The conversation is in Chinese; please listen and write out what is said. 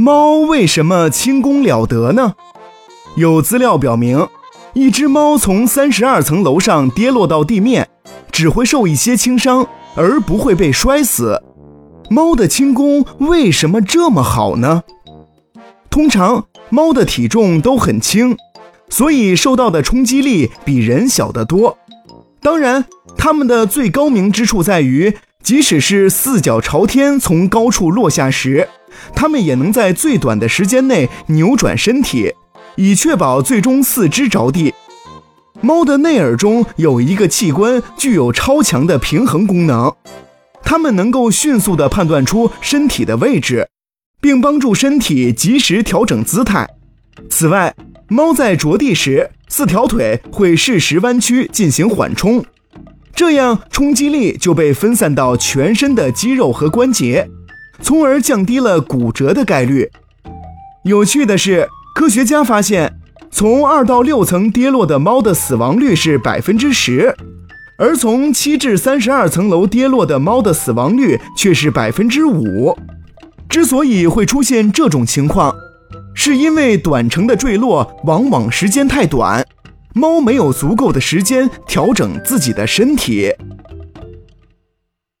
猫为什么轻功了得呢？有资料表明，一只猫从三十二层楼上跌落到地面，只会受一些轻伤，而不会被摔死。猫的轻功为什么这么好呢？通常，猫的体重都很轻，所以受到的冲击力比人小得多。当然，它们的最高明之处在于，即使是四脚朝天从高处落下时。它们也能在最短的时间内扭转身体，以确保最终四肢着地。猫的内耳中有一个器官具有超强的平衡功能，它们能够迅速地判断出身体的位置，并帮助身体及时调整姿态。此外，猫在着地时，四条腿会适时弯曲进行缓冲，这样冲击力就被分散到全身的肌肉和关节。从而降低了骨折的概率。有趣的是，科学家发现，从二到六层跌落的猫的死亡率是百分之十，而从七至三十二层楼跌落的猫的死亡率却是百分之五。之所以会出现这种情况，是因为短程的坠落往往时间太短，猫没有足够的时间调整自己的身体。